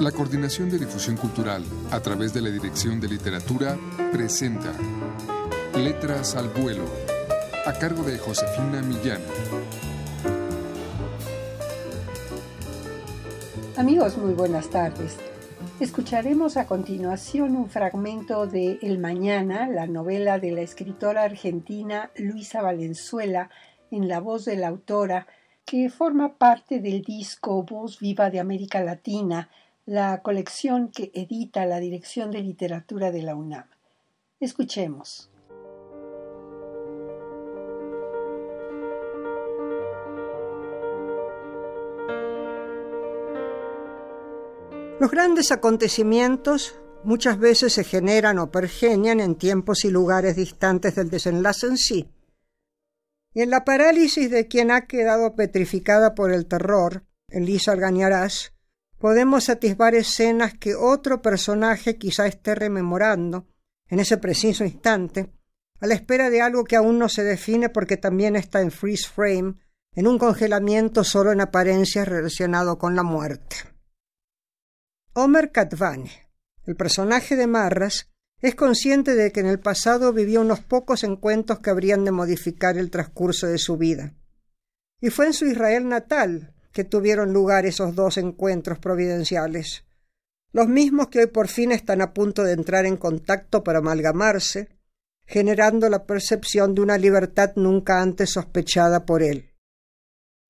La Coordinación de Difusión Cultural, a través de la Dirección de Literatura, presenta Letras al Vuelo, a cargo de Josefina Millán. Amigos, muy buenas tardes. Escucharemos a continuación un fragmento de El Mañana, la novela de la escritora argentina Luisa Valenzuela, en la voz de la autora, que forma parte del disco Voz Viva de América Latina, la colección que edita la Dirección de Literatura de la UNAM. Escuchemos. Los grandes acontecimientos muchas veces se generan o pergenian en tiempos y lugares distantes del desenlace en sí. Y en la parálisis de quien ha quedado petrificada por el terror, Elisa Argañarás, podemos atisbar escenas que otro personaje quizá esté rememorando en ese preciso instante, a la espera de algo que aún no se define porque también está en freeze frame, en un congelamiento solo en apariencia relacionado con la muerte. Omer Katvane, el personaje de Marras, es consciente de que en el pasado vivió unos pocos encuentros que habrían de modificar el transcurso de su vida. Y fue en su Israel natal, que tuvieron lugar esos dos encuentros providenciales, los mismos que hoy por fin están a punto de entrar en contacto para amalgamarse, generando la percepción de una libertad nunca antes sospechada por él.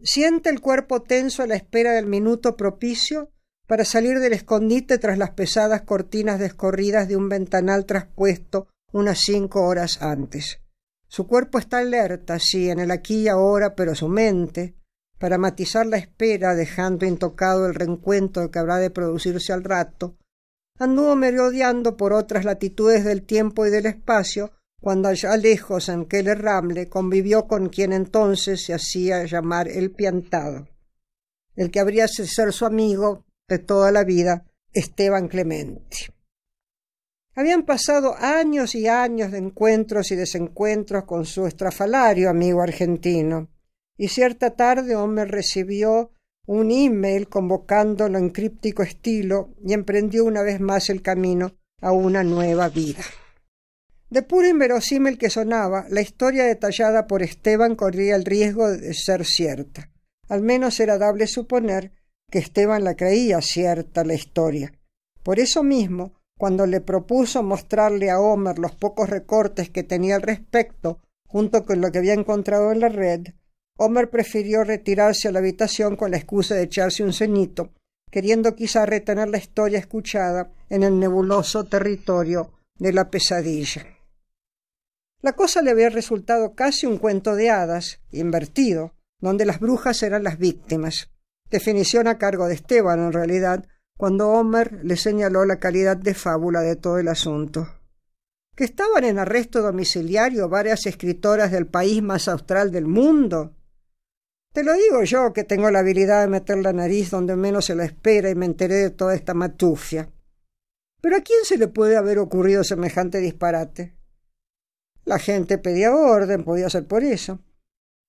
Siente el cuerpo tenso a la espera del minuto propicio para salir del escondite tras las pesadas cortinas descorridas de un ventanal traspuesto unas cinco horas antes. Su cuerpo está alerta, sí, en el aquí y ahora, pero su mente, para matizar la espera, dejando intocado el reencuentro que habrá de producirse al rato, anduvo merodeando por otras latitudes del tiempo y del espacio, cuando allá lejos en Keller Ramle convivió con quien entonces se hacía llamar el piantado, el que habría de ser su amigo de toda la vida, Esteban Clemente. Habían pasado años y años de encuentros y desencuentros con su estrafalario amigo argentino, y cierta tarde Homer recibió un email convocándolo en críptico estilo y emprendió una vez más el camino a una nueva vida. De puro inverosímil que sonaba, la historia detallada por Esteban corría el riesgo de ser cierta. Al menos era dable suponer que Esteban la creía cierta la historia. Por eso mismo, cuando le propuso mostrarle a Homer los pocos recortes que tenía al respecto, junto con lo que había encontrado en la red, Homer prefirió retirarse a la habitación con la excusa de echarse un ceñito, queriendo quizá retener la historia escuchada en el nebuloso territorio de la pesadilla. La cosa le había resultado casi un cuento de hadas, invertido, donde las brujas eran las víctimas. Definición a cargo de Esteban, en realidad, cuando Homer le señaló la calidad de fábula de todo el asunto. Que estaban en arresto domiciliario varias escritoras del país más austral del mundo, te lo digo yo, que tengo la habilidad de meter la nariz donde menos se la espera y me enteré de toda esta matufia. Pero ¿a quién se le puede haber ocurrido semejante disparate? La gente pedía orden, podía ser por eso.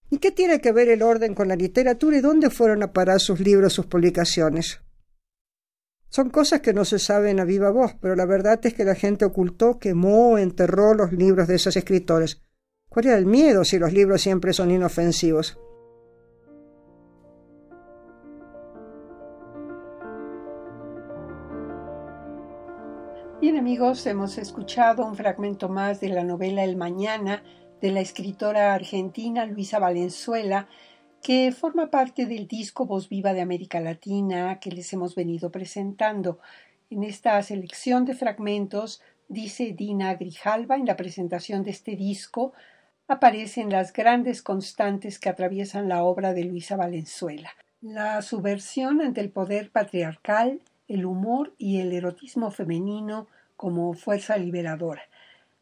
¿Y qué tiene que ver el orden con la literatura y dónde fueron a parar sus libros, sus publicaciones? Son cosas que no se saben a viva voz, pero la verdad es que la gente ocultó, quemó enterró los libros de esos escritores. ¿Cuál era el miedo si los libros siempre son inofensivos? Bien amigos, hemos escuchado un fragmento más de la novela El Mañana de la escritora argentina Luisa Valenzuela, que forma parte del disco Voz Viva de América Latina que les hemos venido presentando. En esta selección de fragmentos, dice Dina Grijalva en la presentación de este disco, aparecen las grandes constantes que atraviesan la obra de Luisa Valenzuela. La subversión ante el poder patriarcal, el humor y el erotismo femenino como fuerza liberadora.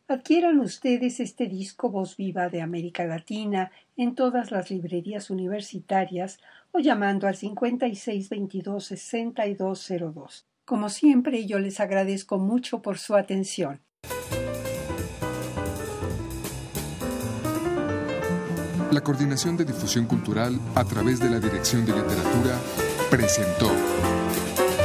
Adquieran ustedes este disco Voz Viva de América Latina en todas las librerías universitarias o llamando al 5622-6202. Como siempre, yo les agradezco mucho por su atención. La Coordinación de Difusión Cultural a través de la Dirección de Literatura presentó